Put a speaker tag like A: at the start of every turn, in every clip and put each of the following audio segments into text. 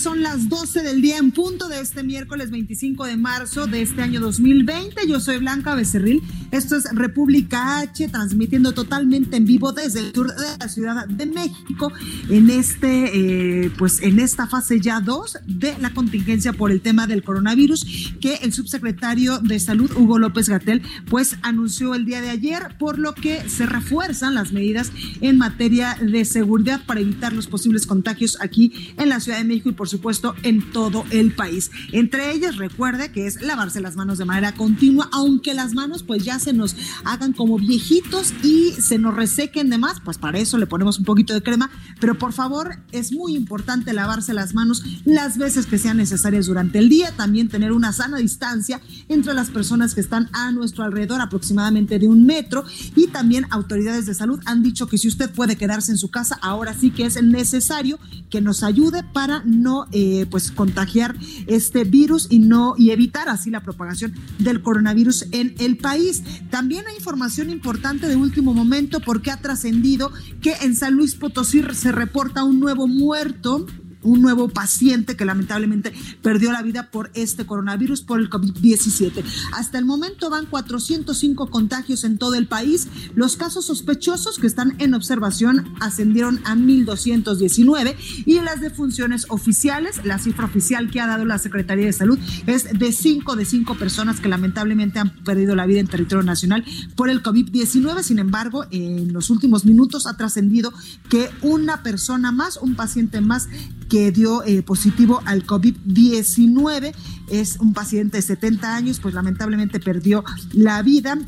A: Son las 12 del día en punto de este miércoles 25 de marzo de este año 2020. Yo soy Blanca Becerril. Esto es República H, transmitiendo totalmente en vivo desde el sur de la Ciudad de México en este, eh, pues en esta fase ya 2 de la contingencia por el tema del coronavirus que el subsecretario de Salud Hugo López Gatel pues anunció el día de ayer, por lo que se refuerzan las medidas en materia de seguridad para evitar los posibles contagios aquí en la Ciudad de México y por supuesto en todo el país. Entre ellas, recuerde que es lavarse las manos de manera continua, aunque las manos pues ya se nos hagan como viejitos y se nos resequen de más, pues para eso le ponemos un poquito de crema, pero por favor es muy importante lavarse las manos las veces que sean necesarias durante el día, también tener una sana distancia entre las personas que están a nuestro alrededor, aproximadamente de un metro, y también autoridades de salud han dicho que si usted puede quedarse en su casa, ahora sí que es necesario que nos ayude para no eh, pues contagiar este virus y no y evitar así la propagación del coronavirus en el país. También hay información importante de último momento porque ha trascendido que en San Luis Potosí se reporta un nuevo muerto un nuevo paciente que lamentablemente perdió la vida por este coronavirus, por el COVID-17. Hasta el momento van 405 contagios en todo el país. Los casos sospechosos que están en observación ascendieron a 1.219 y las defunciones oficiales, la cifra oficial que ha dado la Secretaría de Salud es de 5 de 5 personas que lamentablemente han perdido la vida en territorio nacional por el COVID-19. Sin embargo, en los últimos minutos ha trascendido que una persona más, un paciente más, que dio eh, positivo al COVID-19. Es un paciente de 70 años, pues lamentablemente perdió la vida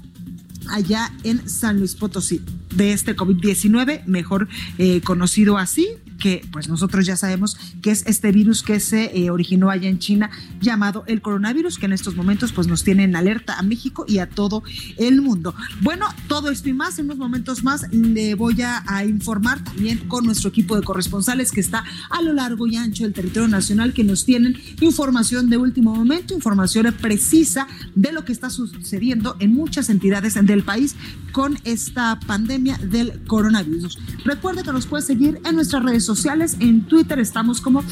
A: allá en San Luis Potosí de este COVID-19, mejor eh, conocido así, que pues nosotros ya sabemos que es este virus que se eh, originó allá en China llamado el coronavirus, que en estos momentos pues nos tiene en alerta a México y a todo el mundo. Bueno, todo esto y más, en unos momentos más le voy a, informar también con nuestro equipo de corresponsales que está a lo largo y ancho del territorio nacional, que nos tienen información de último momento, información precisa de lo que está sucediendo en muchas entidades del país con esta pandemia del coronavirus. Recuerde que nos puede seguir en nuestras redes sociales. En Twitter estamos como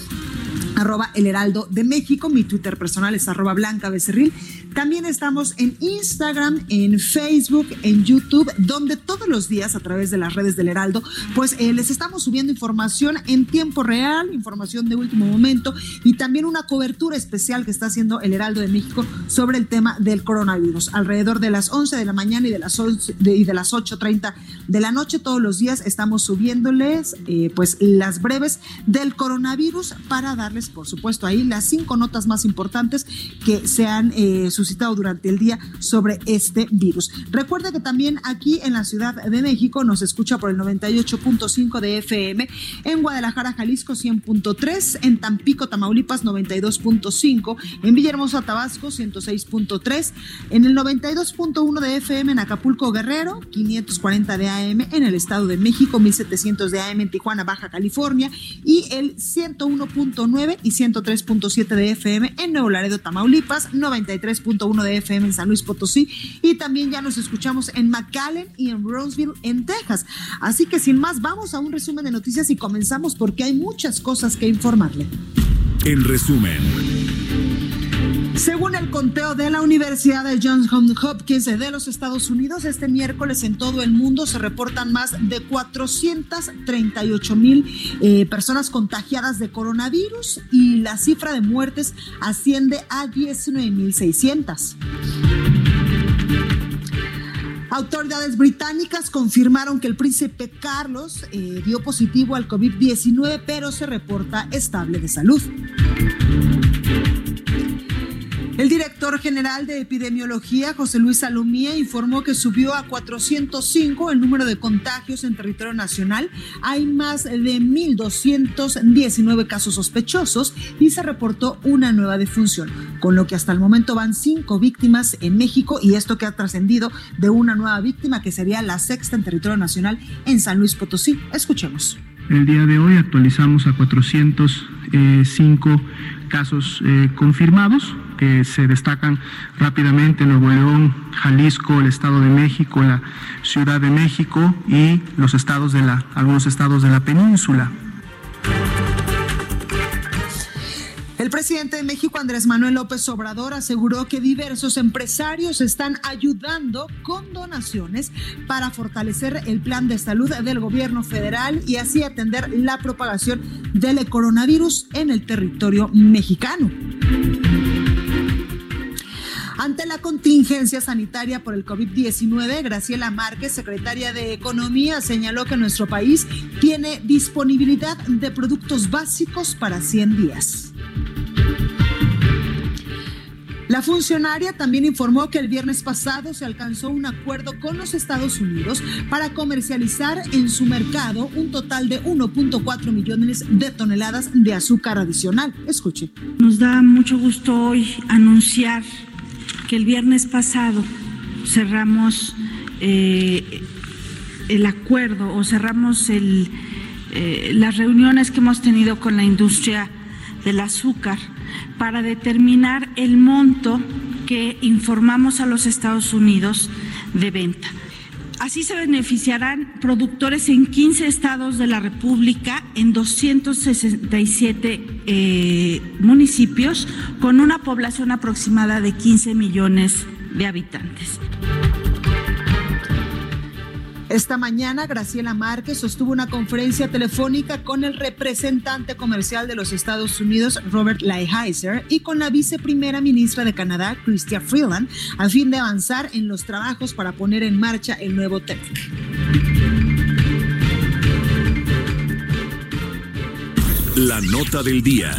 A: arroba el heraldo de México. Mi Twitter personal es arroba blanca becerril. También estamos en Instagram, en Facebook, en YouTube, donde todos los días a través de las redes del Heraldo, pues eh, les estamos subiendo información en tiempo real, información de último momento y también una cobertura especial que está haciendo el Heraldo de México sobre el tema del coronavirus. Alrededor de las 11 de la mañana y de las, 11, de, y de las 8.30 de la noche, todos los días estamos subiéndoles eh, pues las breves del coronavirus para darles, por supuesto, ahí las cinco notas más importantes que se han eh, suscitado durante el día sobre este virus. Recuerda que también aquí en la Ciudad de México nos escucha por el 98.5 de FM, en Guadalajara, Jalisco 100.3, en Tampico, Tamaulipas 92.5, en Villahermosa, Tabasco 106.3, en el 92.1 de FM en Acapulco, Guerrero, 540 de AM en el Estado de México, 1700 de AM en Tijuana, Baja California y el 101.9 y 103.7 de FM en Nuevo Laredo, Tamaulipas, 93.1 de FM en San Luis Potosí y también ya nos escuchamos en McAllen y en Roseville, en Texas. Así que sin más, vamos a un resumen de noticias y comenzamos porque hay muchas cosas que informarle.
B: En resumen.
A: Según el conteo de la Universidad de Johns Hopkins de los Estados Unidos, este miércoles en todo el mundo se reportan más de 438 mil eh, personas contagiadas de coronavirus y la cifra de muertes asciende a 19 mil 600. Autoridades británicas confirmaron que el príncipe Carlos eh, dio positivo al COVID-19, pero se reporta estable de salud. El director general de epidemiología, José Luis Salomía, informó que subió a 405 el número de contagios en territorio nacional. Hay más de 1.219 casos sospechosos y se reportó una nueva defunción, con lo que hasta el momento van cinco víctimas en México y esto que ha trascendido de una nueva víctima que sería la sexta en territorio nacional en San Luis Potosí. Escuchemos.
C: El día de hoy actualizamos a 405 casos eh, confirmados que se destacan rápidamente Nuevo León, Jalisco, el Estado de México, la Ciudad de México y los estados de la, algunos estados de la península.
A: El presidente de México, Andrés Manuel López Obrador, aseguró que diversos empresarios están ayudando con donaciones para fortalecer el plan de salud del gobierno federal y así atender la propagación del coronavirus en el territorio mexicano. Ante la contingencia sanitaria por el COVID-19, Graciela Márquez, secretaria de Economía, señaló que nuestro país tiene disponibilidad de productos básicos para 100 días. La funcionaria también informó que el viernes pasado se alcanzó un acuerdo con los Estados Unidos para comercializar en su mercado un total de 1.4 millones de toneladas de azúcar adicional. Escuche.
D: Nos da mucho gusto hoy anunciar que el viernes pasado cerramos eh, el acuerdo o cerramos eh, las reuniones que hemos tenido con la industria del azúcar para determinar el monto que informamos a los Estados Unidos de venta. Así se beneficiarán productores en 15 estados de la República, en 267 eh, municipios, con una población aproximada de 15 millones de habitantes.
A: Esta mañana, Graciela Márquez sostuvo una conferencia telefónica con el representante comercial de los Estados Unidos, Robert Lighthizer, y con la viceprimera ministra de Canadá, Chrystia Freeland, a fin de avanzar en los trabajos para poner en marcha el nuevo TEC.
B: La nota del día.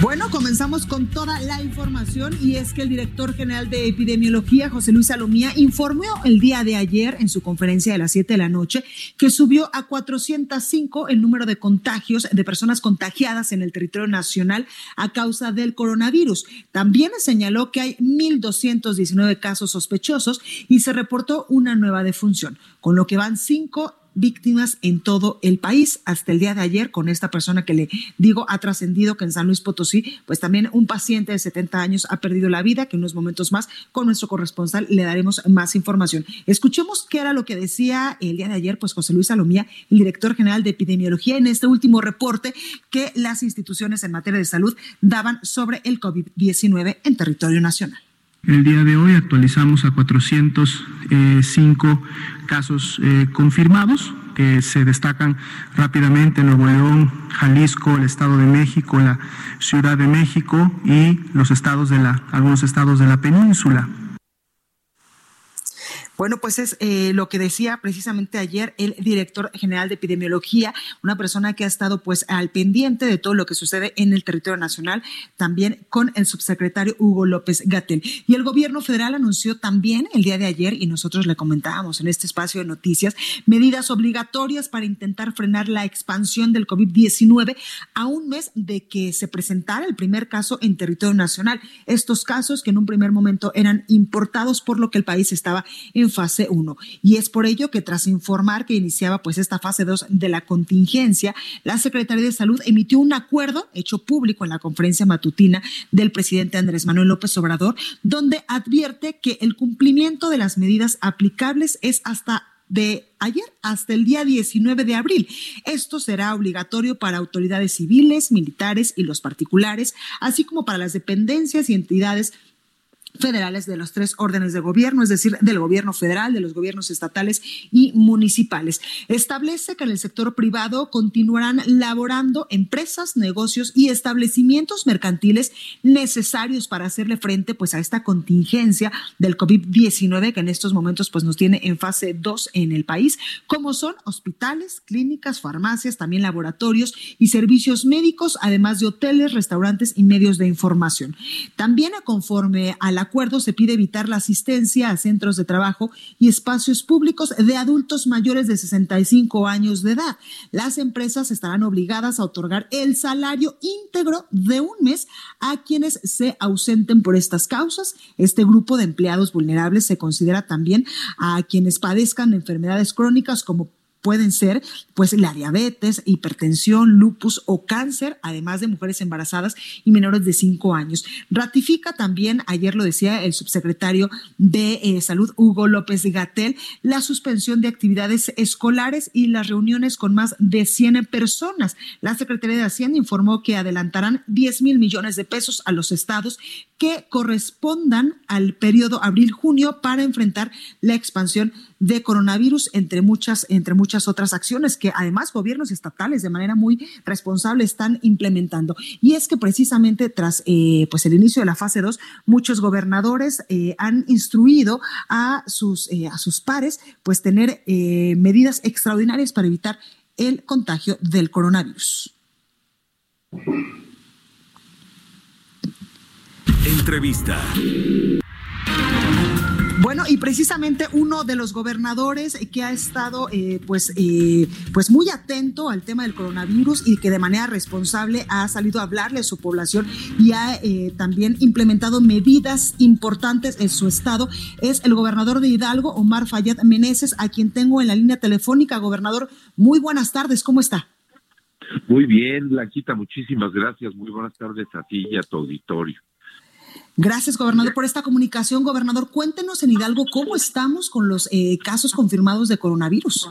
A: Bueno, comenzamos con toda la información y es que el director general de epidemiología, José Luis Salomía, informó el día de ayer en su conferencia de las 7 de la noche que subió a 405 el número de contagios de personas contagiadas en el territorio nacional a causa del coronavirus. También señaló que hay 1.219 casos sospechosos y se reportó una nueva defunción, con lo que van cinco víctimas en todo el país. Hasta el día de ayer, con esta persona que le digo, ha trascendido que en San Luis Potosí, pues también un paciente de 70 años ha perdido la vida, que en unos momentos más con nuestro corresponsal le daremos más información. Escuchemos qué era lo que decía el día de ayer, pues José Luis Salomía, el director general de epidemiología, en este último reporte que las instituciones en materia de salud daban sobre el COVID-19 en territorio nacional.
C: El día de hoy actualizamos a 405 casos eh, confirmados que se destacan rápidamente Nuevo León, Jalisco, el Estado de México, la Ciudad de México y los estados de la algunos estados de la península.
A: Bueno, pues es eh, lo que decía precisamente ayer el director general de epidemiología, una persona que ha estado pues al pendiente de todo lo que sucede en el territorio nacional, también con el subsecretario Hugo López Gatel. Y el gobierno federal anunció también el día de ayer, y nosotros le comentábamos en este espacio de noticias, medidas obligatorias para intentar frenar la expansión del COVID-19 a un mes de que se presentara el primer caso en territorio nacional. Estos casos que en un primer momento eran importados por lo que el país estaba en fase 1. Y es por ello que tras informar que iniciaba pues esta fase 2 de la contingencia, la Secretaría de Salud emitió un acuerdo hecho público en la conferencia matutina del presidente Andrés Manuel López Obrador, donde advierte que el cumplimiento de las medidas aplicables es hasta de ayer hasta el día 19 de abril. Esto será obligatorio para autoridades civiles, militares y los particulares, así como para las dependencias y entidades federales de los tres órdenes de gobierno, es decir, del gobierno federal, de los gobiernos estatales y municipales. Establece que en el sector privado continuarán laborando empresas, negocios y establecimientos mercantiles necesarios para hacerle frente pues a esta contingencia del COVID-19 que en estos momentos pues nos tiene en fase 2 en el país, como son hospitales, clínicas, farmacias, también laboratorios y servicios médicos, además de hoteles, restaurantes y medios de información. También conforme al acuerdo se pide evitar la asistencia a centros de trabajo y espacios públicos de adultos mayores de 65 años de edad. Las empresas estarán obligadas a otorgar el salario íntegro de un mes a quienes se ausenten por estas causas. Este grupo de empleados vulnerables se considera también a quienes padezcan enfermedades crónicas como pueden ser pues la diabetes, hipertensión, lupus o cáncer, además de mujeres embarazadas y menores de 5 años. Ratifica también, ayer lo decía el subsecretario de eh, Salud, Hugo López Gatel, la suspensión de actividades escolares y las reuniones con más de 100 personas. La Secretaría de Hacienda informó que adelantarán 10 mil millones de pesos a los estados que correspondan al periodo abril-junio para enfrentar la expansión de coronavirus, entre muchas, entre muchas otras acciones que además gobiernos estatales de manera muy responsable están implementando. Y es que precisamente tras eh, pues el inicio de la fase 2, muchos gobernadores eh, han instruido a sus, eh, a sus pares pues tener medidas extraordinarias para evitar el contagio del coronavirus.
B: Entrevista.
A: Bueno, y precisamente uno de los gobernadores que ha estado eh, pues, eh, pues muy atento al tema del coronavirus y que de manera responsable ha salido a hablarle a su población y ha eh, también implementado medidas importantes en su estado es el gobernador de Hidalgo, Omar Fayad Meneses, a quien tengo en la línea telefónica. Gobernador, muy buenas tardes, ¿cómo está?
E: Muy bien, Blanquita, muchísimas gracias. Muy buenas tardes a ti y a tu auditorio.
A: Gracias, gobernador, por esta comunicación. Gobernador, cuéntenos en Hidalgo cómo estamos con los eh, casos confirmados de coronavirus.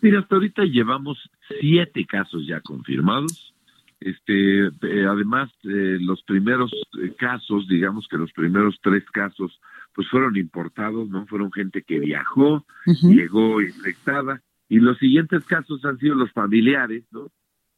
E: Mira, hasta ahorita llevamos siete casos ya confirmados. Este, eh, además, eh, los primeros casos, digamos que los primeros tres casos, pues fueron importados, ¿no? Fueron gente que viajó, llegó infectada, y los siguientes casos han sido los familiares, ¿no?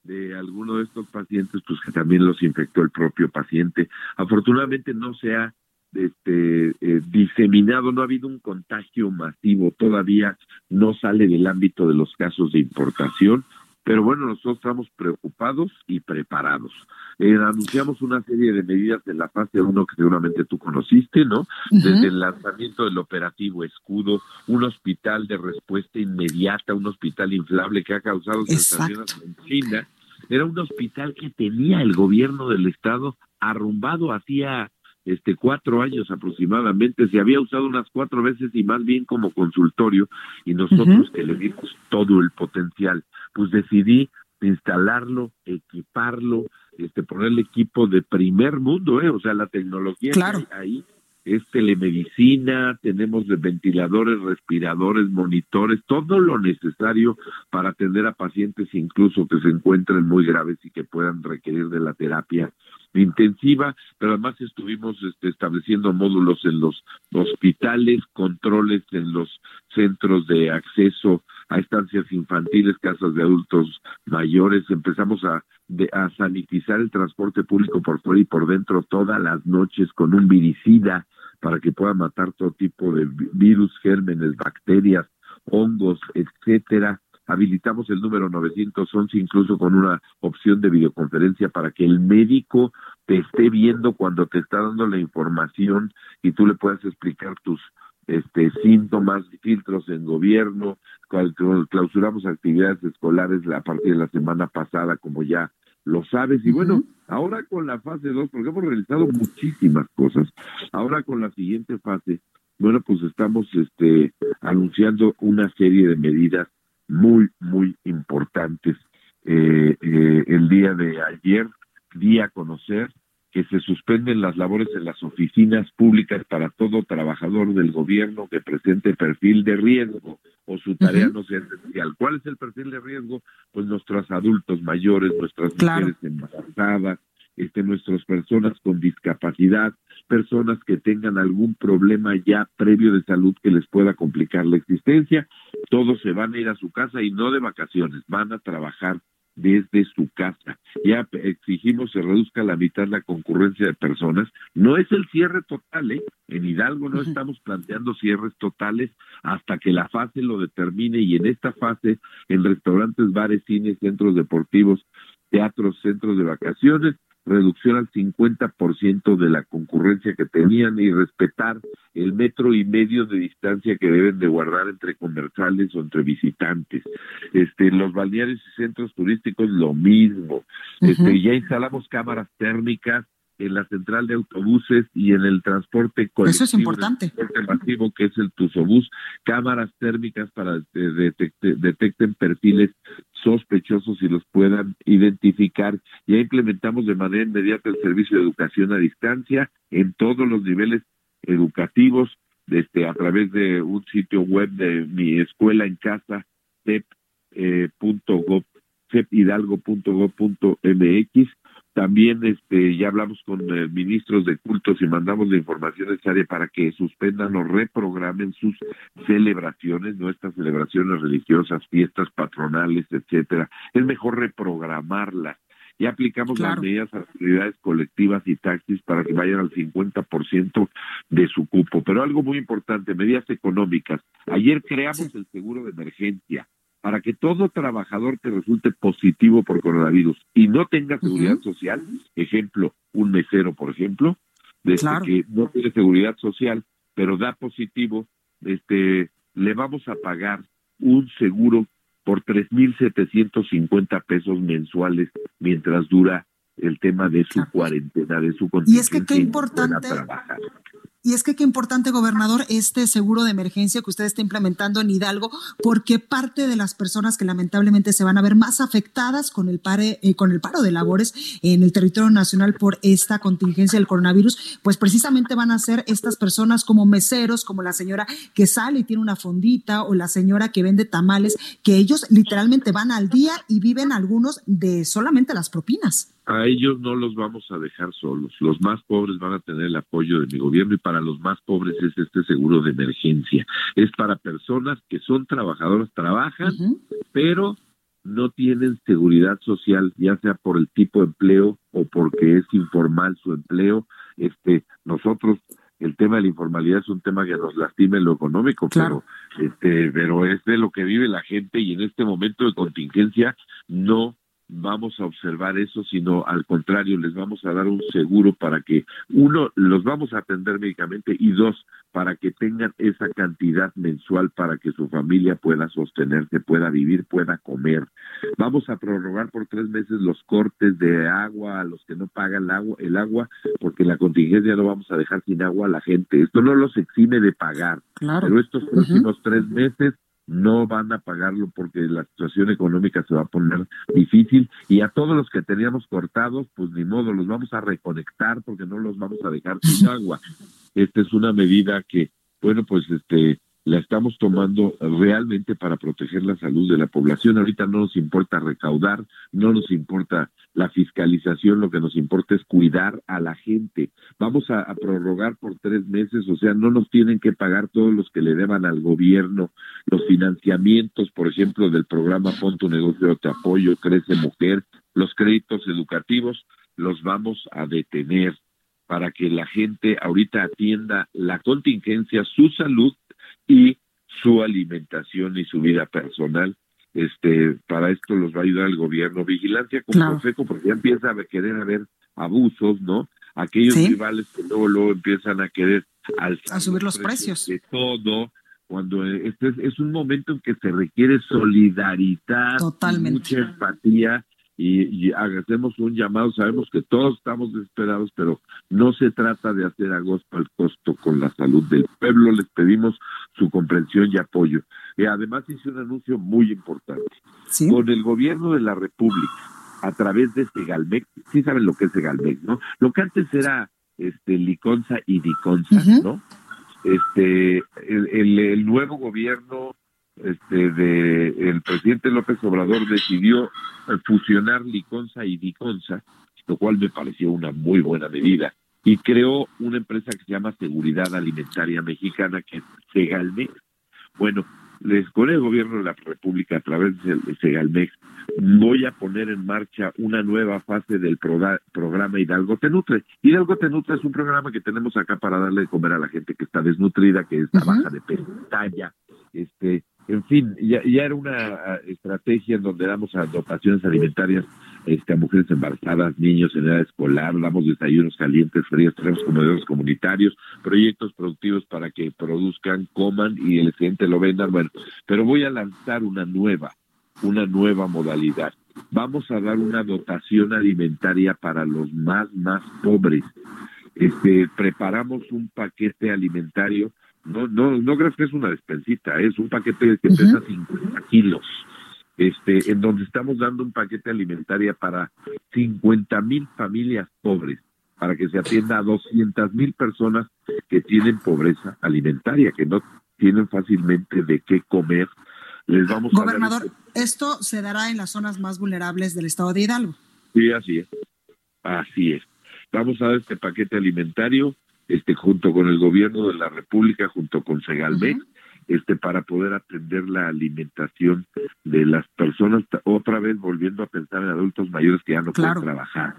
E: De alguno de estos pacientes, pues que también los infectó el propio paciente. Afortunadamente no se ha este, eh, diseminado, no ha habido un contagio masivo, todavía no sale del ámbito de los casos de importación, pero bueno, nosotros estamos preocupados y preparados. Eh, anunciamos una serie de medidas en la fase 1 que seguramente tú conociste, ¿no? Desde el lanzamiento del operativo Escudo, un hospital de respuesta inmediata, un hospital inflable que ha causado sensaciones en China, era un hospital que tenía el gobierno del estado arrumbado hacía este cuatro años aproximadamente, se había usado unas cuatro veces y más bien como consultorio, y nosotros que le dimos todo el potencial, pues decidí instalarlo, equiparlo, este ponerle equipo de primer mundo, eh, o sea, la tecnología
A: claro.
E: ahí es telemedicina, tenemos ventiladores, respiradores, monitores, todo lo necesario para atender a pacientes incluso que se encuentren muy graves y que puedan requerir de la terapia intensiva, pero además estuvimos este, estableciendo módulos en los hospitales, controles en los centros de acceso a estancias infantiles, casas de adultos mayores, empezamos a, a sanitizar el transporte público por fuera y por dentro todas las noches con un viricida para que pueda matar todo tipo de virus, gérmenes, bacterias, hongos, etcétera. Habilitamos el número 911 incluso con una opción de videoconferencia para que el médico te esté viendo cuando te está dando la información y tú le puedas explicar tus este síntomas, filtros en gobierno, clausuramos actividades escolares a partir de la semana pasada, como ya lo sabes. Y bueno, ahora con la fase 2, porque hemos realizado muchísimas cosas, ahora con la siguiente fase, bueno, pues estamos este, anunciando una serie de medidas muy, muy importantes. Eh, eh, el día de ayer di a conocer que se suspenden las labores en las oficinas públicas para todo trabajador del gobierno que presente perfil de riesgo o su tarea no sea esencial. ¿Cuál es el perfil de riesgo? Pues nuestros adultos mayores, nuestras mujeres embarazadas, este, nuestras personas con discapacidad, personas que tengan algún problema ya previo de salud que les pueda complicar la existencia, todos se van a ir a su casa y no de vacaciones, van a trabajar desde su casa. Ya exigimos se reduzca a la mitad la concurrencia de personas. No es el cierre total, ¿eh? En Hidalgo no estamos planteando cierres totales hasta que la fase lo determine y en esta fase, en restaurantes, bares, cines, centros deportivos, teatros, centros de vacaciones, reducción al 50% de la concurrencia que tenían y respetar el metro y medio de distancia que deben de guardar entre comerciales o entre visitantes. Este, los balnearios y centros turísticos lo mismo. Este, ya instalamos cámaras térmicas en la central de autobuses y en el transporte colectivo.
A: Eso es importante.
E: masivo que es el Tusobús, cámaras térmicas para que detecten perfiles sospechosos y los puedan identificar. Ya implementamos de manera inmediata el servicio de educación a distancia en todos los niveles educativos, este, a través de un sitio web de mi escuela en casa, cep.gov, cephidalgo.gov.mx también este, ya hablamos con eh, ministros de cultos y mandamos la información necesaria para que suspendan o reprogramen sus celebraciones, nuestras celebraciones religiosas, fiestas patronales, etcétera. Es mejor reprogramarlas. Ya aplicamos las medidas a actividades colectivas y taxis para que vayan al 50% de su cupo. Pero algo muy importante, medidas económicas. Ayer creamos el seguro de emergencia para que todo trabajador que resulte positivo por coronavirus y no tenga seguridad social, ejemplo, un mesero, por ejemplo, desde que no tiene seguridad social, pero da positivo, este, le vamos a pagar un seguro por 3.750 pesos mensuales mientras dura el tema de su cuarentena, de su
A: contingencia. Y es que qué importante, y es que qué importante, gobernador, este seguro de emergencia que usted está implementando en Hidalgo, porque parte de las personas que lamentablemente se van a ver más afectadas con el, pare, eh, con el paro de labores en el territorio nacional por esta contingencia del coronavirus, pues precisamente van a ser estas personas como meseros, como la señora que sale y tiene una fondita o la señora que vende tamales, que ellos literalmente van al día y viven algunos de solamente las propinas
E: a ellos no los vamos a dejar solos. Los más pobres van a tener el apoyo de mi gobierno y para los más pobres es este seguro de emergencia. Es para personas que son trabajadoras, trabajan, pero no tienen seguridad social, ya sea por el tipo de empleo o porque es informal su empleo. Este, nosotros el tema de la informalidad es un tema que nos lastima en lo económico, pero este, pero es de lo que vive la gente y en este momento de contingencia no vamos a observar eso, sino al contrario, les vamos a dar un seguro para que, uno, los vamos a atender médicamente y dos, para que tengan esa cantidad mensual para que su familia pueda sostenerse, pueda vivir, pueda comer. Vamos a prorrogar por tres meses los cortes de agua a los que no pagan el agua, el agua porque la contingencia no vamos a dejar sin agua a la gente. Esto no los exime de pagar, pero estos próximos tres meses no van a pagarlo porque la situación económica se va a poner difícil y a todos los que teníamos cortados, pues ni modo, los vamos a reconectar porque no los vamos a dejar sin agua. Esta es una medida que, bueno, pues este la estamos tomando realmente para proteger la salud de la población. Ahorita no nos importa recaudar, no nos importa la fiscalización, lo que nos importa es cuidar a la gente. Vamos a, prorrogar por tres meses, o sea, no nos tienen que pagar todos los que le deban al gobierno, los financiamientos, por ejemplo, del programa Punto Negocio de Apoyo, Crece Mujer, los créditos educativos, los vamos a detener para que la gente ahorita atienda la contingencia, su salud y su alimentación y su vida personal. Este, para esto los va a ayudar el gobierno. Vigilancia con Profeco, porque ya empieza a querer haber abusos, ¿no? Aquellos rivales que luego, luego empiezan a querer
A: a subir los precios,
E: de todo cuando este es, un momento en que se requiere solidaridad, mucha empatía y, hacemos un llamado, sabemos que todos estamos desesperados, pero no se trata de hacer agosto al costo con la salud del pueblo, les pedimos su comprensión y apoyo. Y además hice un anuncio muy importante. Con el gobierno de la República, a través de Segalmec, sí saben lo que es Segalmec, ¿no? Lo que antes era este Liconza y Diconza, ¿no? Este, el, el nuevo gobierno este, de el presidente López Obrador decidió fusionar Liconza y Diconza lo cual me pareció una muy buena medida. Y creó una empresa que se llama Seguridad Alimentaria Mexicana, que es Segalmex. Bueno, les, con el gobierno de la República, a través de Segalmex, voy a poner en marcha una nueva fase del programa Hidalgo Te Nutre. Hidalgo Te Nutre es un programa que tenemos acá para darle de comer a la gente que está desnutrida, que está baja de peso, talla, este, en fin, ya, ya era una ah, estrategia en donde damos dotaciones alimentarias este, a mujeres embarazadas, niños en edad escolar, damos desayunos calientes, fríos, tenemos comedores comunitarios, proyectos productivos para que produzcan, coman y el cliente lo vendan. Bueno, pero voy a lanzar una nueva, una nueva modalidad. Vamos a dar una dotación alimentaria para los más, más pobres. Este, preparamos un paquete alimentario no, no, no crees que es una despensita, es un paquete que pesa 50 kilos, este, en donde estamos dando un paquete alimentario para 50 mil familias pobres, para que se atienda a 200 mil personas que tienen pobreza alimentaria, que no tienen fácilmente de qué comer. Les vamos
A: Gobernador, esto se dará en las zonas más vulnerables del estado de Hidalgo.
E: Sí, así es. Así es. Vamos a dar este paquete alimentario este junto con el gobierno de la República, junto con Segalmex, este para poder atender la alimentación de las personas, otra vez volviendo a pensar en adultos mayores que ya no pueden trabajar.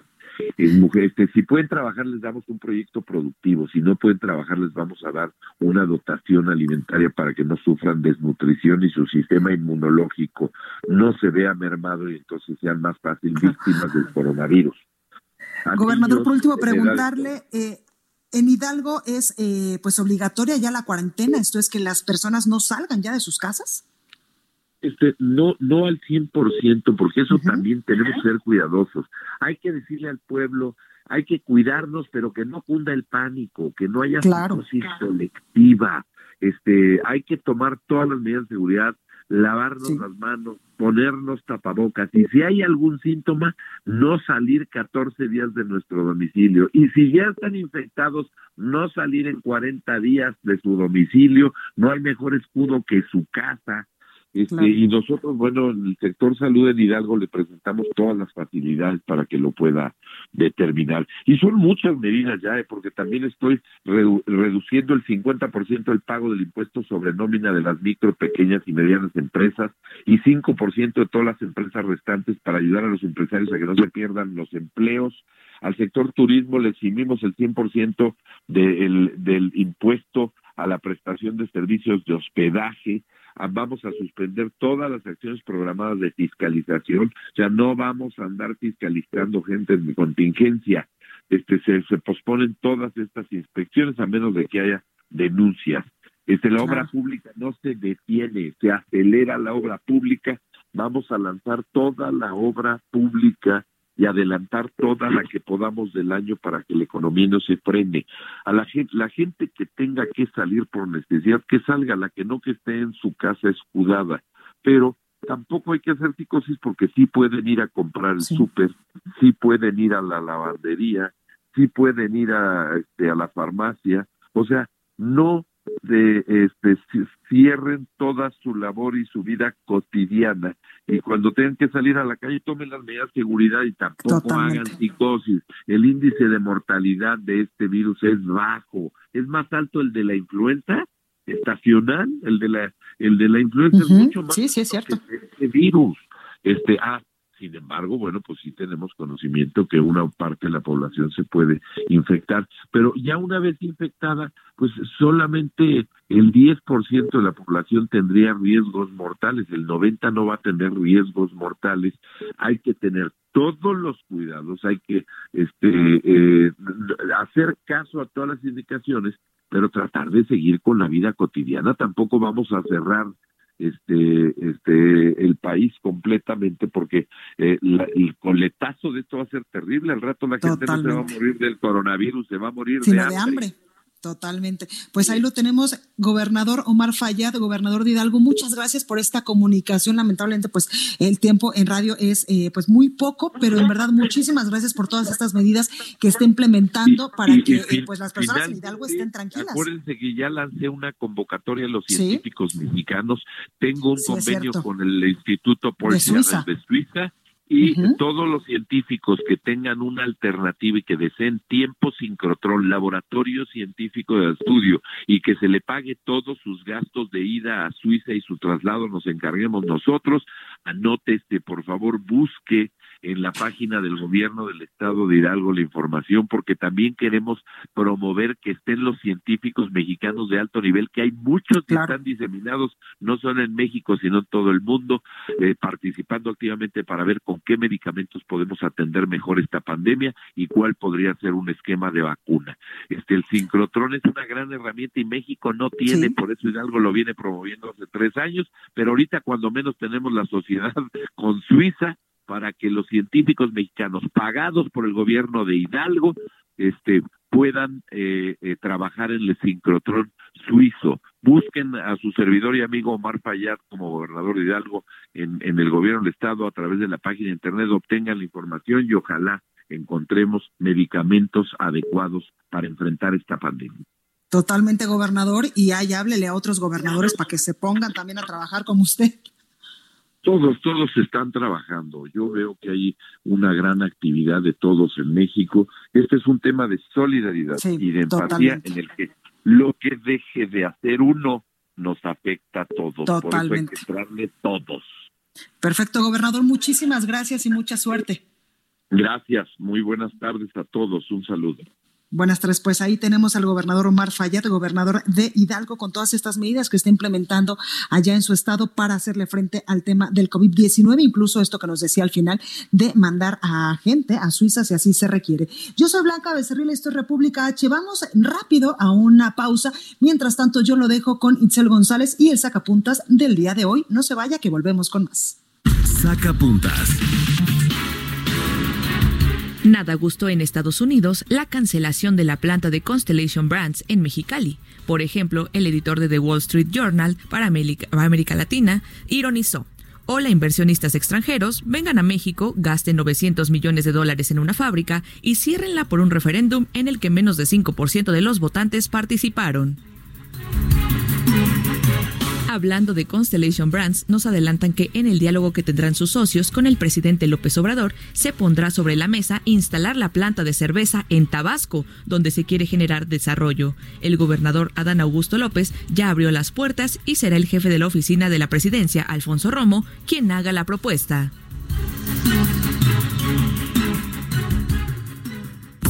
E: En mujeres, este, si pueden trabajar les damos un proyecto productivo, si no pueden trabajar les vamos a dar una dotación alimentaria para que no sufran desnutrición y su sistema inmunológico no se vea mermado y entonces sean más fácil víctimas del coronavirus.
A: Gobernador, por último, preguntarle, eh, en Hidalgo es eh, pues obligatoria ya la cuarentena, esto es que las personas no salgan ya de sus casas.
E: Este, no, no al 100%, porque eso también tenemos que ser cuidadosos. Hay que decirle al pueblo, hay que cuidarnos, pero que no cunda el pánico, que no haya
A: claro,
E: colectiva. Este, hay que tomar todas las medidas de seguridad lavarnos las manos, ponernos tapabocas y si hay algún síntoma, no salir 14 días de nuestro domicilio. Y si ya están infectados, no salir en 40 días de su domicilio. No hay mejor escudo que su casa. Este, Y nosotros, bueno, en el sector salud en Hidalgo le presentamos todas las facilidades para que lo pueda determinar. Y son muchas medidas ya, ¿eh? porque también estoy reduciendo el 50% del pago del impuesto sobre nómina de las micro, pequeñas y medianas empresas y 5% de todas las empresas restantes para ayudar a los empresarios a que no se pierdan los empleos. Al sector turismo le eximimos el 100% del, del impuesto a la prestación de servicios de hospedaje, vamos a suspender todas las acciones programadas de fiscalización, o sea, no vamos a andar fiscalizando gente en contingencia. Este, se, se posponen todas estas inspecciones a menos de que haya denuncias. Este, la obra pública no se detiene, se acelera la obra pública. Vamos a lanzar toda la obra pública y adelantar toda la que podamos del año para que la economía no se frene. A la gente, la gente que tenga que salir por necesidad, que salga, la que no que esté en su casa escudada, pero tampoco hay que hacer psicosis porque sí pueden ir a comprar el súper, sí pueden ir a la lavandería, sí pueden ir a, este, a la farmacia, o sea, no de este cierren toda su labor y su vida cotidiana y cuando tengan que salir a la calle tomen las medidas de seguridad y tampoco hagan psicosis. El índice de mortalidad de este virus es bajo, es más alto el de la influenza estacional, el de la el de la influenza es mucho más
A: sí, sí, es cierto.
E: que este virus. Este, ah, sin embargo, bueno, pues sí tenemos conocimiento que una parte de la población se puede infectar, pero ya una vez infectada, pues solamente el 10% de la población tendría riesgos mortales, el 90 no va a tener riesgos mortales. Hay que tener todos los cuidados, hay que este eh, hacer caso a todas las indicaciones, pero tratar de seguir con la vida cotidiana. Tampoco vamos a cerrar este, este, el país completamente, porque eh, el coletazo de esto va a ser terrible. Al rato la gente no se va a morir del coronavirus, se va a morir de hambre.
A: Totalmente. Pues ahí lo tenemos, gobernador Omar Fayad, gobernador de Hidalgo. Muchas gracias por esta comunicación. Lamentablemente, pues el tiempo en radio es eh, pues muy poco, pero en verdad muchísimas gracias por todas estas medidas que está implementando para que eh, pues las personas en Hidalgo estén tranquilas.
E: Acuérdense que ya lancé una convocatoria a los científicos mexicanos. Tengo un convenio con el Instituto Paul de Suiza y todos los científicos que tengan una alternativa y que deseen tiempo sincrotrón, laboratorio científico de estudio y que se le pague todos sus gastos de ida a Suiza y su traslado nos encarguemos nosotros, anote este, por favor, busque en la página del gobierno del estado de Hidalgo la información porque también queremos promover que estén los científicos mexicanos de alto nivel, que hay muchos que están diseminados no solo en México, sino en todo el mundo, eh, participando activamente para ver con qué medicamentos podemos atender mejor esta pandemia y cuál podría ser un esquema de vacuna. Este, el sincrotrón es una gran herramienta y México no tiene, por eso Hidalgo lo viene promoviendo hace tres años, pero ahorita cuando menos tenemos la sociedad con Suiza, para que los científicos mexicanos pagados por el gobierno de Hidalgo este, puedan eh, eh, trabajar en el sincrotrón suizo. Busquen a su servidor y amigo Omar Fayad como gobernador de Hidalgo en, en el gobierno del estado a través de la página de internet, obtengan la información y ojalá encontremos medicamentos adecuados para enfrentar esta pandemia.
A: Totalmente, gobernador, y ahí háblele a otros gobernadores para que se pongan también a trabajar como usted.
E: Todos, todos están trabajando. Yo veo que hay una gran actividad de todos en México. Este es un tema de solidaridad y de empatía en el que lo que deje de hacer uno nos afecta a todos.
A: Totalmente.
E: Por eso hay que todos.
A: Perfecto, gobernador. Muchísimas gracias y mucha suerte.
E: Gracias. Muy buenas tardes a todos. Un saludo.
A: Buenas tardes, pues ahí tenemos al gobernador Omar Fayad, gobernador de Hidalgo, con todas estas medidas que está implementando allá en su estado para hacerle frente al tema del COVID-19, incluso esto que nos decía al final de mandar a gente a Suiza si así se requiere. Yo soy Blanca Becerril, esto es República H. Vamos rápido a una pausa. Mientras tanto, yo lo dejo con Itzel González y el sacapuntas del día de hoy. No se vaya, que volvemos con más.
B: Sacapuntas.
F: Nada gustó en Estados Unidos la cancelación de la planta de Constellation Brands en Mexicali. Por ejemplo, el editor de The Wall Street Journal para América, Latina ironizó. Hola inversionistas extranjeros, vengan a México, gasten 900 millones de dólares en una fábrica y ciérrenla por un referéndum en el que menos de 5% de los votantes participaron. Hablando de Constellation Brands, nos adelantan que en el diálogo que tendrán sus socios con el presidente López Obrador, se pondrá sobre la mesa instalar la planta de cerveza en Tabasco, donde se quiere generar desarrollo. El gobernador Adán Augusto López ya abrió las puertas y será el jefe de la oficina de la presidencia, Alfonso Romo, quien haga la propuesta.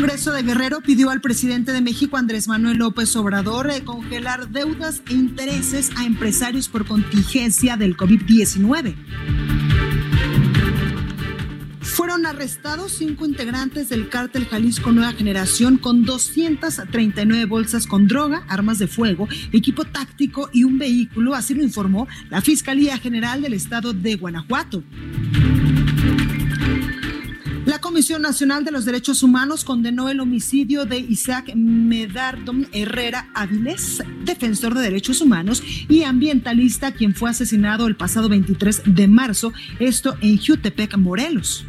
A: Congreso de Guerrero pidió al presidente de México, Andrés Manuel López Obrador, congelar deudas e intereses a empresarios por contingencia del COVID-19. Fueron arrestados cinco integrantes del cártel Jalisco Nueva Generación con 239 bolsas con droga, armas de fuego, equipo táctico y un vehículo, así lo informó la Fiscalía General del Estado de Guanajuato. La Comisión Nacional de los Derechos Humanos condenó el homicidio de Isaac Medardom Herrera Avilés, defensor de derechos humanos y ambientalista, quien fue asesinado el pasado 23 de marzo, esto en Jutepec, Morelos.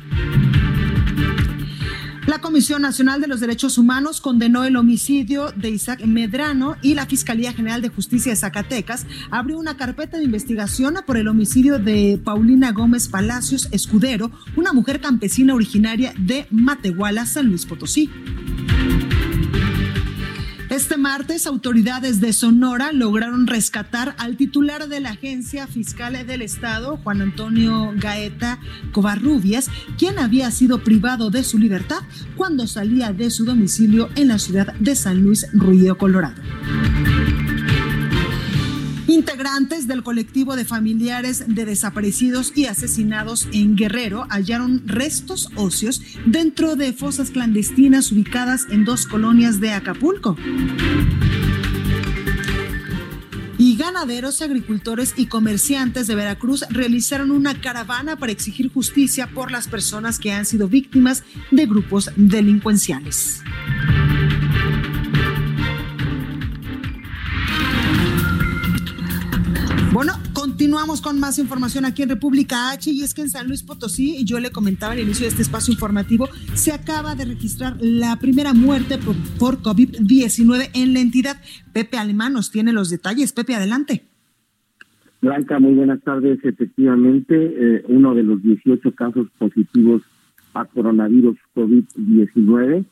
A: La Comisión Nacional de los Derechos Humanos condenó el homicidio de Isaac Medrano y la Fiscalía General de Justicia de Zacatecas abrió una carpeta de investigación por el homicidio de Paulina Gómez Palacios Escudero, una mujer campesina originaria de Matehuala, San Luis Potosí. Este martes, autoridades de Sonora lograron rescatar al titular de la Agencia Fiscal del Estado, Juan Antonio Gaeta Covarrubias, quien había sido privado de su libertad cuando salía de su domicilio en la ciudad de San Luis Ruido, Colorado. Integrantes del colectivo de familiares de desaparecidos y asesinados en Guerrero hallaron restos óseos dentro de fosas clandestinas ubicadas en dos colonias de Acapulco. Y ganaderos, agricultores y comerciantes de Veracruz realizaron una caravana para exigir justicia por las personas que han sido víctimas de grupos delincuenciales. Continuamos con más información aquí en República H y es que en San Luis Potosí, y yo le comentaba al inicio de este espacio informativo, se acaba de registrar la primera muerte por, por COVID-19 en la entidad. Pepe Alemán nos tiene los detalles. Pepe, adelante.
G: Blanca, muy buenas tardes. Efectivamente, eh, uno de los 18 casos positivos a coronavirus COVID-19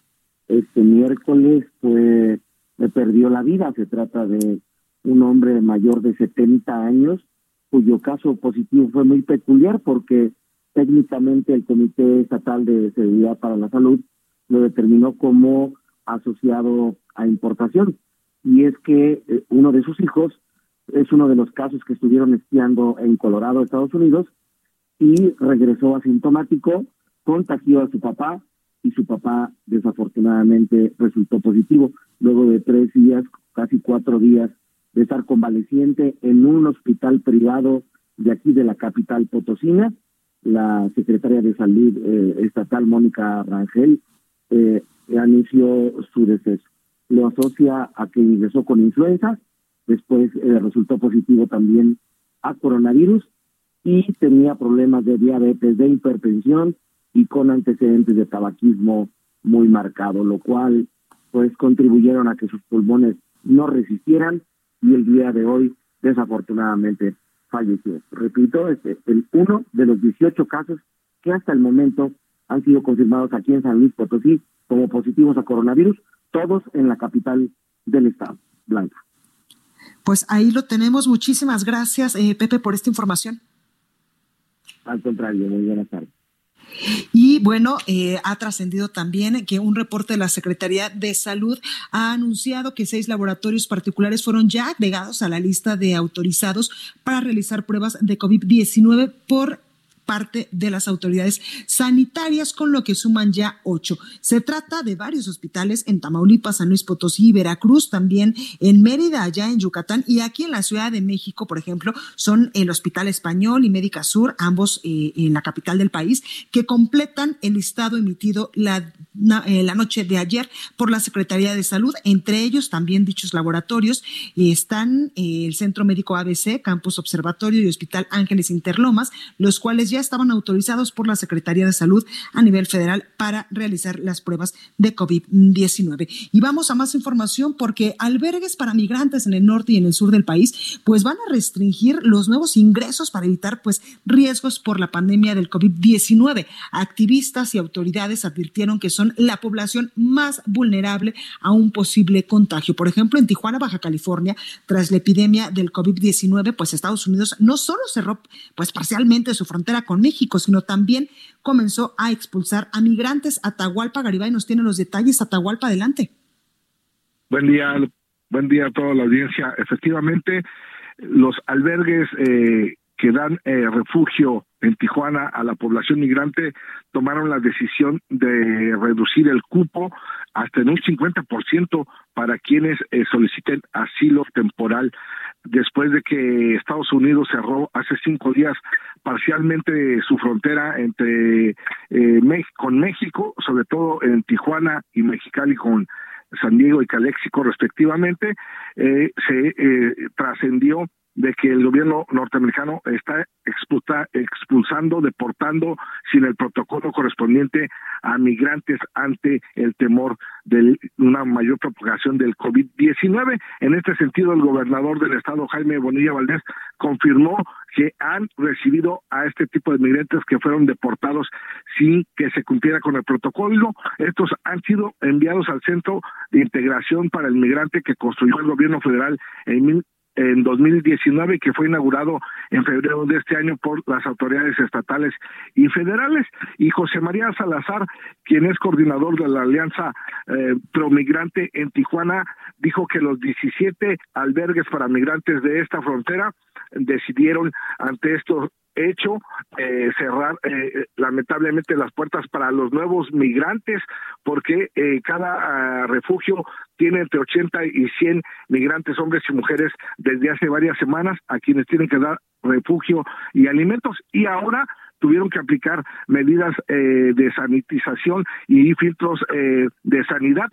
G: este miércoles fue me perdió la vida. Se trata de un hombre mayor de 70 años cuyo caso positivo fue muy peculiar porque técnicamente el Comité Estatal de Seguridad para la Salud lo determinó como asociado a importación. Y es que eh, uno de sus hijos es uno de los casos que estuvieron esquiando en Colorado, Estados Unidos, y regresó asintomático, contagió a su papá y su papá desafortunadamente resultó positivo. Luego de tres días, casi cuatro días de estar convaleciente en un hospital privado de aquí de la capital potosina, la secretaria de Salud eh, estatal, Mónica Rangel, eh, anunció su deceso. Lo asocia a que ingresó con influenza, después eh, resultó positivo también a coronavirus y tenía problemas de diabetes, de hipertensión y con antecedentes de tabaquismo muy marcado, lo cual pues contribuyeron a que sus pulmones no resistieran y el día de hoy desafortunadamente falleció. Repito, este el uno de los 18 casos que hasta el momento han sido confirmados aquí en San Luis Potosí como positivos a coronavirus, todos en la capital del estado, Blanca.
A: Pues ahí lo tenemos. Muchísimas gracias, eh, Pepe, por esta información.
G: Al contrario, muy buenas tardes.
A: Y bueno, eh, ha trascendido también que un reporte de la Secretaría de Salud ha anunciado que seis laboratorios particulares fueron ya agregados a la lista de autorizados para realizar pruebas de COVID-19 por parte de las autoridades sanitarias, con lo que suman ya ocho. Se trata de varios hospitales en Tamaulipas, San Luis Potosí y Veracruz, también en Mérida, allá en Yucatán, y aquí en la Ciudad de México, por ejemplo, son el Hospital Español y Médica Sur, ambos eh, en la capital del país, que completan el listado emitido la, eh, la noche de ayer por la Secretaría de Salud. Entre ellos, también dichos laboratorios eh, están el Centro Médico ABC, Campus Observatorio y Hospital Ángeles Interlomas, los cuales ya estaban autorizados por la Secretaría de Salud a nivel federal para realizar las pruebas de COVID-19. Y vamos a más información porque albergues para migrantes en el norte y en el sur del país pues van a restringir los nuevos ingresos para evitar pues riesgos por la pandemia del COVID-19. Activistas y autoridades advirtieron que son la población más vulnerable a un posible contagio. Por ejemplo, en Tijuana, Baja California, tras la epidemia del COVID-19, pues Estados Unidos no solo cerró pues parcialmente su frontera con México, sino también comenzó a expulsar a migrantes. Atahualpa Garibay nos tiene los detalles. Atahualpa, adelante.
H: Buen día, buen día a toda la audiencia. Efectivamente, los albergues eh, que dan eh, refugio en Tijuana a la población migrante tomaron la decisión de reducir el cupo hasta en un 50% para quienes eh, soliciten asilo temporal. Después de que Estados Unidos cerró hace cinco días parcialmente su frontera entre eh, con México, sobre todo en Tijuana y Mexicali con San Diego y Calexico respectivamente, eh, se eh, trascendió de que el gobierno norteamericano está expulsando, deportando sin el protocolo correspondiente a migrantes ante el temor de una mayor propagación del COVID-19. En este sentido, el gobernador del estado, Jaime Bonilla Valdés, confirmó que han recibido a este tipo de migrantes que fueron deportados sin que se cumpliera con el protocolo. Estos han sido enviados al Centro de Integración para el Migrante que construyó el gobierno federal en en 2019 que fue inaugurado en febrero de este año por las autoridades estatales y federales. Y José María Salazar quien es coordinador de la Alianza eh, Pro Migrante en Tijuana dijo que los 17 albergues para migrantes de esta frontera decidieron ante estos hecho eh, cerrar eh, lamentablemente las puertas para los nuevos migrantes porque eh, cada uh, refugio tiene entre 80 y 100 migrantes hombres y mujeres desde hace varias semanas a quienes tienen que dar refugio y alimentos. Y ahora tuvieron que aplicar medidas eh, de sanitización y filtros eh, de sanidad.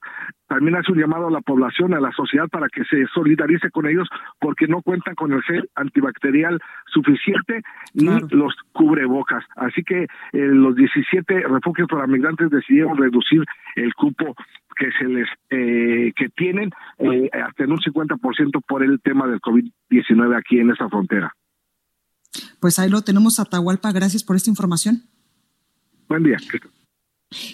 H: También hace un llamado a la población, a la sociedad, para que se solidarice con ellos porque no cuentan con el gel antibacterial suficiente ni los cubrebocas. Así que eh, los 17 refugios para migrantes decidieron reducir el cupo que se les eh, que tienen eh, hasta en un 50% por el tema del COVID-19 aquí en esta frontera.
A: Pues ahí lo tenemos, Atahualpa. Gracias por esta información.
H: Buen día.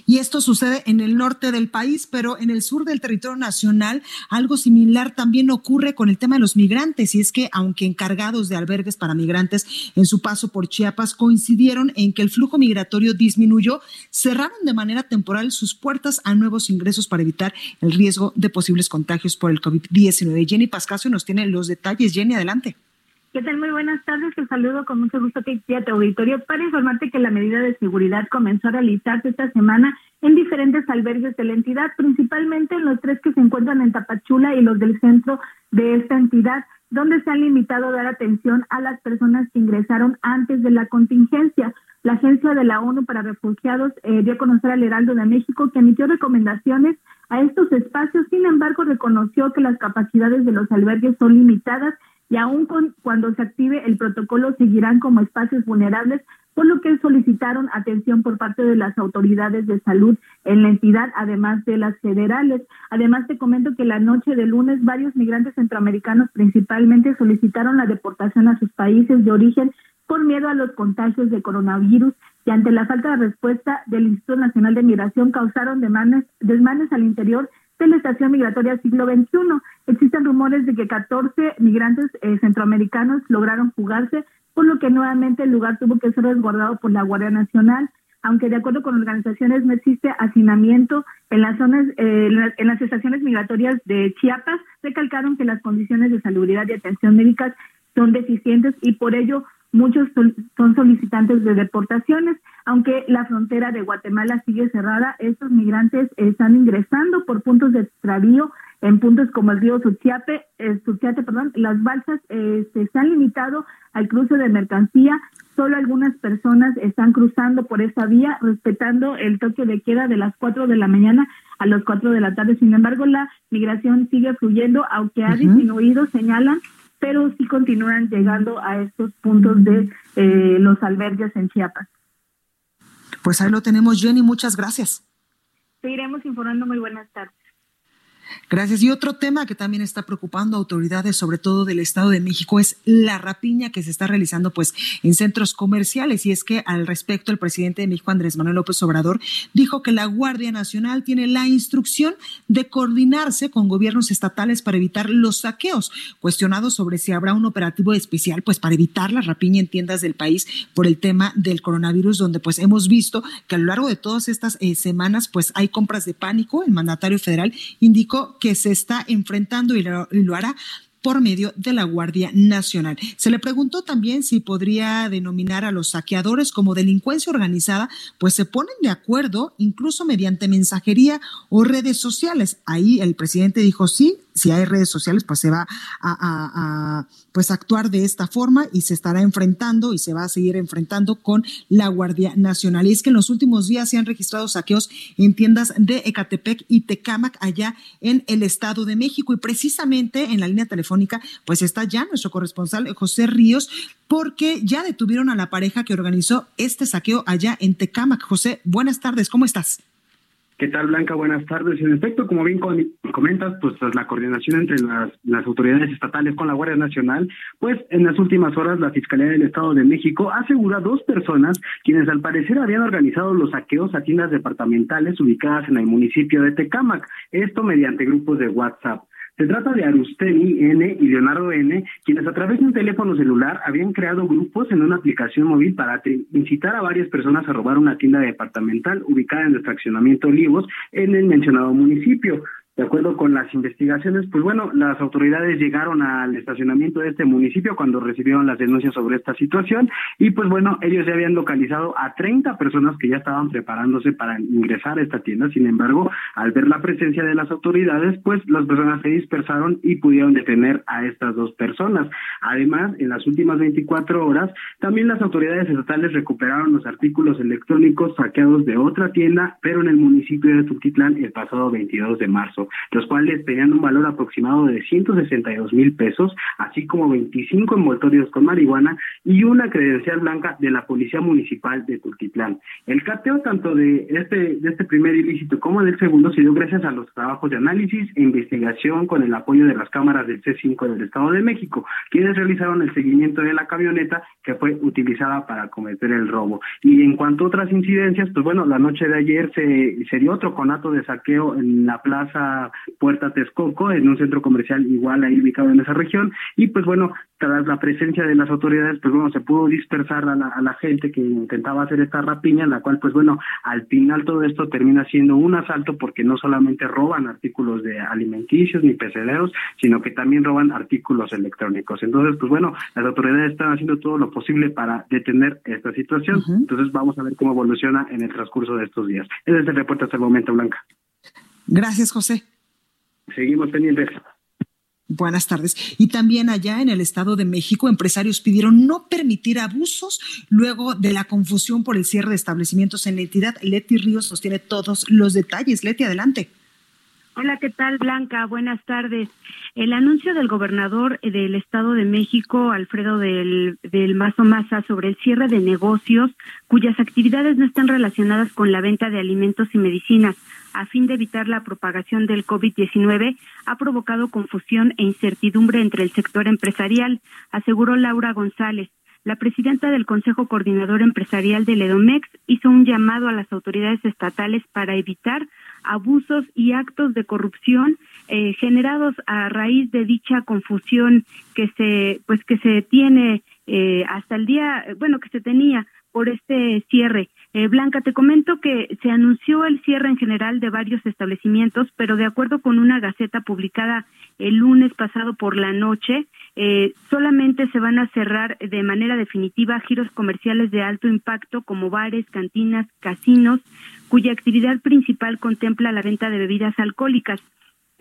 A: Y esto sucede en el norte del país, pero en el sur del territorio nacional algo similar también ocurre con el tema de los migrantes. Y es que aunque encargados de albergues para migrantes en su paso por Chiapas coincidieron en que el flujo migratorio disminuyó, cerraron de manera temporal sus puertas a nuevos ingresos para evitar el riesgo de posibles contagios por el COVID-19. Jenny Pascasio nos tiene los detalles. Jenny, adelante.
I: ¿Qué tal? Muy buenas tardes. Te saludo con mucho gusto a tu auditorio para informarte que la medida de seguridad comenzó a realizarse esta semana en diferentes albergues de la entidad, principalmente en los tres que se encuentran en Tapachula y los del centro de esta entidad, donde se han limitado a dar atención a las personas que ingresaron antes de la contingencia. La Agencia de la ONU para Refugiados eh, dio a conocer al Heraldo de México que emitió recomendaciones a estos espacios, sin embargo reconoció que las capacidades de los albergues son limitadas y aún cuando se active el protocolo seguirán como espacios vulnerables, por lo que solicitaron atención por parte de las autoridades de salud en la entidad, además de las federales. Además, te comento que la noche de lunes varios migrantes centroamericanos principalmente solicitaron la deportación a sus países de origen por miedo a los contagios de coronavirus y ante la falta de respuesta del Instituto Nacional de Migración causaron demandas, desmanes al interior de la estación migratoria siglo XXI. Existen rumores de que 14 migrantes eh, centroamericanos lograron fugarse, por lo que nuevamente el lugar tuvo que ser resguardado por la Guardia Nacional. Aunque de acuerdo con organizaciones no existe hacinamiento en las zonas, eh, en las estaciones migratorias de Chiapas, recalcaron que las condiciones de salubridad y atención médicas son deficientes y por ello Muchos son solicitantes de deportaciones, aunque la frontera de Guatemala sigue cerrada. Estos migrantes están ingresando por puntos de extravío en puntos como el río Suchiape, eh, Suchiate, perdón. Las balsas eh, se han limitado al cruce de mercancía. Solo algunas personas están cruzando por esa vía, respetando el toque de queda de las 4 de la mañana a las 4 de la tarde. Sin embargo, la migración sigue fluyendo, aunque ha disminuido, señalan pero sí continúan llegando a estos puntos de eh, los albergues en Chiapas.
A: Pues ahí lo tenemos, Jenny, muchas gracias.
I: Seguiremos informando. Muy buenas tardes.
A: Gracias. Y otro tema que también está preocupando a autoridades, sobre todo del Estado de México, es la rapiña que se está realizando pues en centros comerciales. Y es que al respecto, el presidente de México, Andrés Manuel López Obrador, dijo que la Guardia Nacional tiene la instrucción de coordinarse con gobiernos estatales para evitar los saqueos. Cuestionado sobre si habrá un operativo especial pues para evitar la rapiña en tiendas del país por el tema del coronavirus, donde pues hemos visto que a lo largo de todas estas eh, semanas pues hay compras de pánico. El mandatario federal indicó que se está enfrentando y lo, hará por medio de la Guardia Nacional. Se le preguntó también si podría denominar a los saqueadores como delincuencia organizada, pues se ponen de acuerdo incluso mediante mensajería o redes sociales. Ahí el presidente dijo sí, si hay redes sociales, pues se va a, pues actuar de esta forma y se estará enfrentando y se va a seguir enfrentando con la Guardia Nacional. Y es que en los últimos días se han registrado saqueos en tiendas de Ecatepec y Tecámac allá en el Estado de México y precisamente en la línea telefónica pues está ya nuestro corresponsal José Ríos porque ya detuvieron a la pareja que organizó este saqueo allá en Tecámac. José, buenas tardes, ¿cómo estás?
J: ¿Qué tal, Blanca? Buenas tardes. En efecto, como bien comentas, pues tras la coordinación entre las, las, autoridades estatales con la Guardia Nacional, pues en las últimas horas la Fiscalía del Estado de México asegura dos personas quienes al parecer habían organizado los saqueos a tiendas departamentales ubicadas en el municipio de Tecámac, esto mediante grupos de WhatsApp. Se trata de Arusteni N y Leonardo N, quienes a través de un teléfono celular habían creado grupos en una aplicación móvil para incitar a varias personas a robar una tienda departamental ubicada en el fraccionamiento Olivos en el mencionado municipio. De acuerdo con las investigaciones, pues bueno, las autoridades llegaron al estacionamiento de este municipio cuando recibieron las denuncias sobre esta situación y pues bueno, ellos ya habían localizado a 30 personas que ya estaban preparándose para ingresar a esta tienda. Sin embargo, al ver la presencia de las autoridades, pues las personas se dispersaron y pudieron detener a estas dos personas. Además, en las últimas 24 horas, también las autoridades estatales recuperaron los artículos electrónicos saqueados de otra tienda, pero en el municipio de Tultitlán el pasado 22 de marzo los cuales tenían un valor aproximado de 162 mil pesos, así como 25 envoltorios con marihuana y una credencial blanca de la Policía Municipal de Tultitlán. El cateo tanto de este, de este primer ilícito como del segundo se dio gracias a los trabajos de análisis e investigación con el apoyo de las cámaras del C5 del Estado de México, quienes realizaron el seguimiento de la camioneta que fue utilizada para cometer el robo. Y en cuanto a otras incidencias, pues bueno, la noche de ayer se, se dio otro conato de saqueo en la plaza Puerta Texcoco, en un centro comercial igual ahí ubicado en esa región, y pues bueno, tras la presencia de las autoridades, pues bueno, se pudo dispersar a la, a la gente que intentaba hacer esta rapiña, la cual pues bueno, al final todo esto termina siendo un asalto porque no solamente roban artículos de alimenticios ni pecederos, sino que también roban artículos electrónicos. Entonces, pues bueno, las autoridades están haciendo todo lo posible para detener esta situación. Entonces vamos a ver cómo evoluciona en el transcurso de estos días. Ese es el reporte hasta el momento, Blanca.
A: Gracias, José.
J: Seguimos pendientes.
A: Buenas tardes. Y también allá en el Estado de México, empresarios pidieron no permitir abusos luego de la confusión por el cierre de establecimientos en la entidad. Leti Ríos nos tiene todos los detalles. Leti, adelante.
K: Hola, ¿qué tal, Blanca? Buenas tardes. El anuncio del gobernador del Estado de México, Alfredo del, del Mazo Maza, sobre el cierre de negocios cuyas actividades no están relacionadas con la venta de alimentos y medicinas a fin de evitar la propagación del COVID-19 ha provocado confusión e incertidumbre entre el sector empresarial, aseguró Laura González. La presidenta del Consejo Coordinador Empresarial del EDOMEX hizo un llamado a las autoridades estatales para evitar abusos y actos de corrupción eh, generados a raíz de dicha confusión que se pues que se tiene eh, hasta el día bueno que se tenía por este cierre. Eh, Blanca, te comento que se anunció el cierre en general de varios establecimientos, pero de acuerdo con una gaceta publicada el lunes pasado por la noche, eh, solamente se van a cerrar de manera definitiva giros comerciales de alto impacto como bares, cantinas, casinos, cuya actividad principal contempla la venta de bebidas alcohólicas.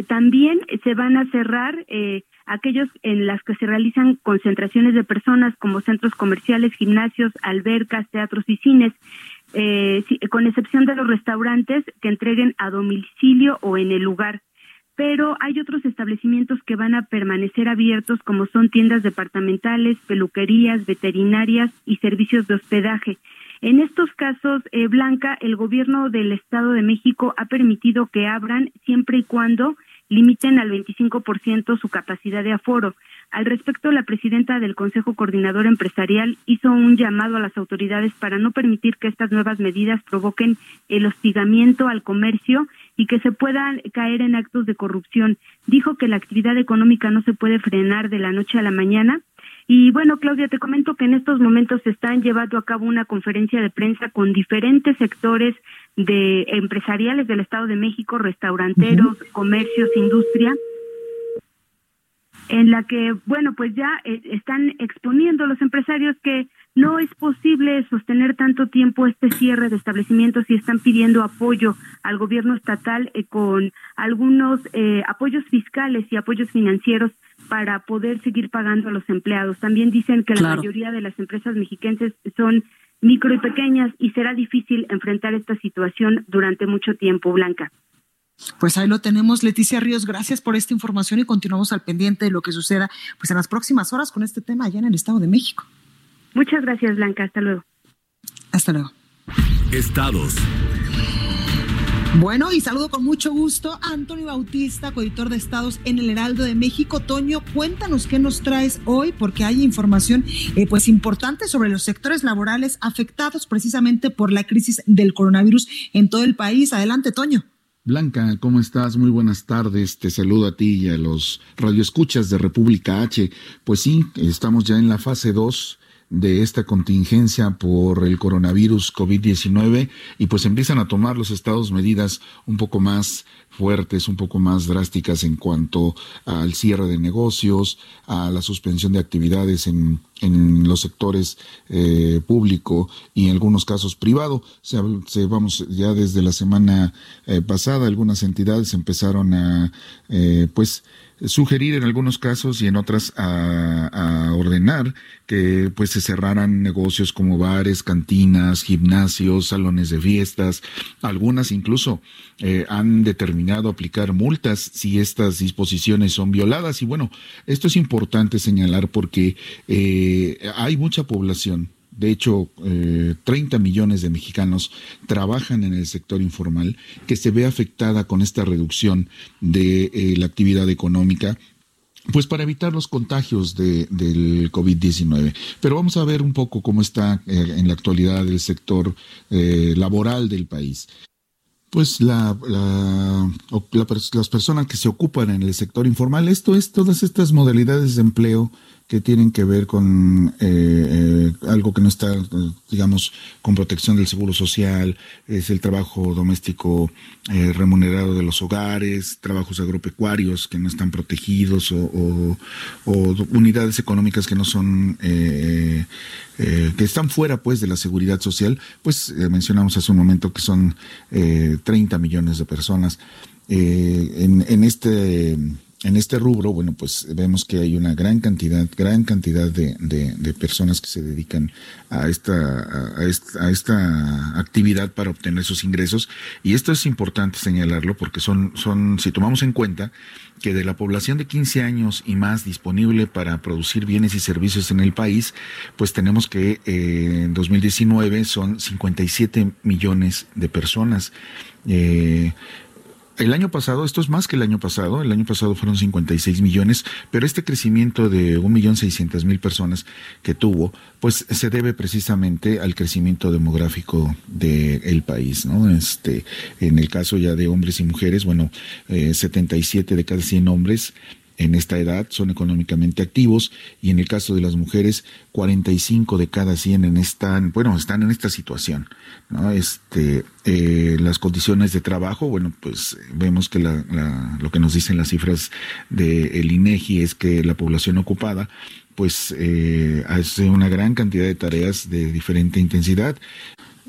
K: También se van a cerrar eh, aquellos en las que se realizan concentraciones de personas como centros comerciales, gimnasios, albercas, teatros y cines, eh, con excepción de los restaurantes que entreguen a domicilio o en el lugar. Pero hay otros establecimientos que van a permanecer abiertos como son tiendas departamentales, peluquerías, veterinarias y servicios de hospedaje. En estos casos, eh, Blanca, el gobierno del Estado de México ha permitido que abran siempre y cuando limiten al 25% su capacidad de aforo. Al respecto, la presidenta del Consejo Coordinador Empresarial hizo un llamado a las autoridades para no permitir que estas nuevas medidas provoquen el hostigamiento al comercio y que se puedan caer en actos de corrupción. Dijo que la actividad económica no se puede frenar de la noche a la mañana y bueno, Claudia, te comento que en estos momentos se están llevando a cabo una conferencia de prensa con diferentes sectores de empresariales del Estado de México, restauranteros, comercios, industria, en la que, bueno, pues ya eh, están exponiendo los empresarios que no es posible sostener tanto tiempo este cierre de establecimientos y están pidiendo apoyo al gobierno estatal eh, con algunos eh, apoyos fiscales y apoyos financieros para poder seguir pagando a los empleados. También dicen que la mayoría de las empresas mexiquenses son micro y pequeñas y será difícil enfrentar esta situación durante mucho tiempo, Blanca.
A: Pues ahí lo tenemos, Leticia Ríos, gracias por esta información y continuamos al pendiente de lo que suceda pues en las próximas horas con este tema allá en el Estado de México.
K: Muchas gracias, Blanca, hasta luego.
A: Hasta luego.
B: Estados.
A: Bueno, y saludo con mucho gusto a Antonio Bautista, coeditor de Estados en el Heraldo de México. Toño, cuéntanos qué nos traes hoy, porque hay información eh, pues importante sobre los sectores laborales afectados precisamente por la crisis del coronavirus en todo el país. Adelante, Toño.
L: Blanca, ¿cómo estás? Muy buenas tardes. Te saludo a ti y a los radioescuchas de República H. Pues sí, estamos ya en la fase 2 de esta contingencia por el coronavirus COVID-19 y pues empiezan a tomar los estados medidas un poco más fuertes, un poco más drásticas en cuanto al cierre de negocios, a la suspensión de actividades en, en los sectores eh, público y en algunos casos privado. Se, vamos ya desde la semana eh, pasada algunas entidades empezaron a eh, pues sugerir en algunos casos y en otras a, ordenar que pues se cerraran negocios como bares, cantinas, gimnasios, salones de fiestas. Algunas incluso eh, han determinado aplicar multas si estas disposiciones son violadas. Y bueno, esto es importante señalar porque eh, hay mucha población de hecho, eh, 30 millones de mexicanos trabajan en el sector informal, que se ve afectada con esta reducción de eh, la actividad económica pues para evitar los contagios de, del COVID-19. Pero vamos a ver un poco cómo está eh, en la actualidad el sector eh, laboral del país. Pues la, la, las personas que se ocupan en el sector informal, esto es todas estas modalidades de empleo que tienen que ver con eh, eh, algo que no está, digamos, con protección del seguro social, es el trabajo doméstico eh, remunerado de los hogares, trabajos agropecuarios que no están protegidos o, unidades económicas que no son, que están fuera pues de la seguridad social, pues mencionamos hace un momento que son 30 millones de personas. en, en este en este rubro, bueno, pues vemos que hay una gran cantidad, gran cantidad de, de, personas que se dedican a esta, a, esta, a esta actividad para obtener sus ingresos. Y esto es importante señalarlo porque son, son, si tomamos en cuenta que de la población de 15 años y más disponible para producir bienes y servicios en el país, pues tenemos que eh, en 2019 son 57 millones de personas. Eh, el año pasado, esto es más que el año pasado, el año pasado fueron 56 millones, pero este crecimiento de 1.600.000 personas que tuvo, pues se debe precisamente al crecimiento demográfico del país, ¿no? Este, en el caso ya de hombres y mujeres, bueno, 77 eh, de cada 100 hombres en esta edad son económicamente activos y en el caso de las mujeres 45 de cada 100 en están bueno están en esta situación este eh, las condiciones de trabajo bueno pues vemos que la, lo que nos dicen las cifras del INEGI es que la población ocupada pues eh, hace una gran cantidad de tareas de diferente intensidad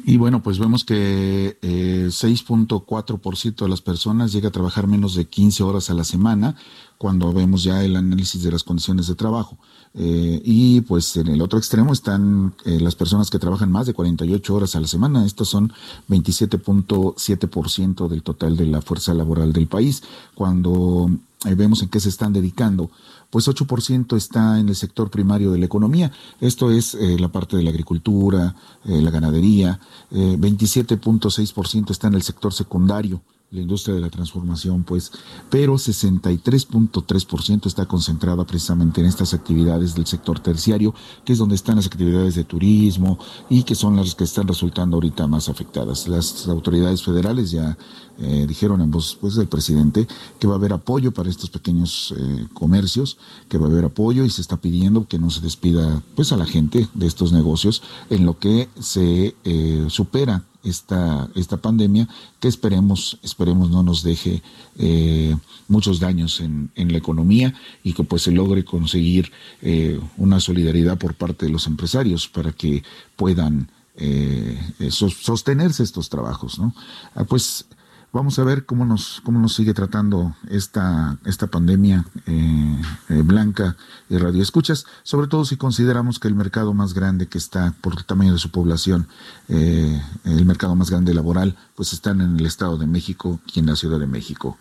L: y bueno, pues vemos que eh, 6.4% de las personas llega a trabajar menos de 15 horas a la semana, cuando vemos ya el análisis de las condiciones de trabajo. Eh, y pues en el otro extremo están eh, las personas que trabajan más de 48 horas a la semana. Estos son 27.7% del total de la fuerza laboral del país. Cuando eh, vemos en qué se están dedicando, pues 8% está en el sector primario de la economía. Esto es la parte de la agricultura, la ganadería. 27.6% está en el sector secundario la industria de la transformación, pues, pero 63.3% está concentrada precisamente en estas actividades del sector terciario, que es donde están las actividades de turismo y que son las que están resultando ahorita más afectadas. Las autoridades federales ya eh, dijeron en voz pues, del presidente que va a haber apoyo para estos pequeños eh, comercios, que va a haber apoyo y se está pidiendo que no se despida pues a la gente de estos negocios en lo que se eh, supera esta, esta pandemia que esperemos, esperemos no nos deje eh, muchos daños en, en, la economía y que pues se logre conseguir eh, una solidaridad por parte de los empresarios para que puedan eh, sostenerse estos trabajos, ¿no? Ah, pues Vamos a ver cómo nos, cómo nos sigue tratando esta, esta pandemia eh, eh, blanca y radioescuchas, sobre todo si consideramos que el mercado más grande que está por el tamaño de su población, eh, el mercado más grande laboral, pues están en el Estado de México y en la Ciudad de México.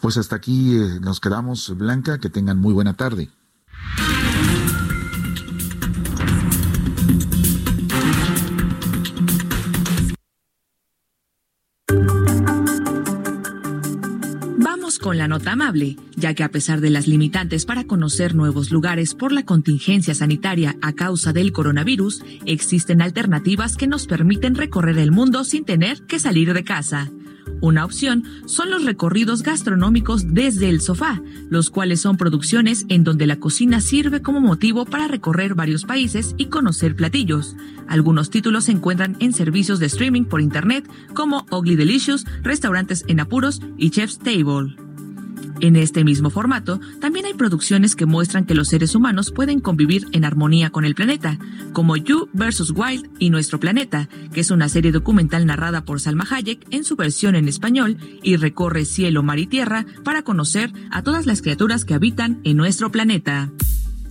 L: Pues hasta aquí nos quedamos, Blanca, que tengan muy buena tarde.
F: Con la nota amable, ya que a pesar de las limitantes para conocer nuevos lugares por la contingencia sanitaria a causa del coronavirus, existen alternativas que nos permiten recorrer el mundo sin tener que salir de casa. Una opción son los recorridos gastronómicos desde el sofá, los cuales son producciones en donde la cocina sirve como motivo para recorrer varios países y conocer platillos. Algunos títulos se encuentran en servicios de streaming por internet como Ugly Delicious, Restaurantes en Apuros y Chef's Table. En este mismo formato, también hay producciones que muestran que los seres humanos pueden convivir en armonía con el planeta, como You vs. Wild y Nuestro Planeta, que es una serie documental narrada por Salma Hayek en su versión en español y recorre cielo, mar y tierra para conocer a todas las criaturas que habitan en nuestro planeta.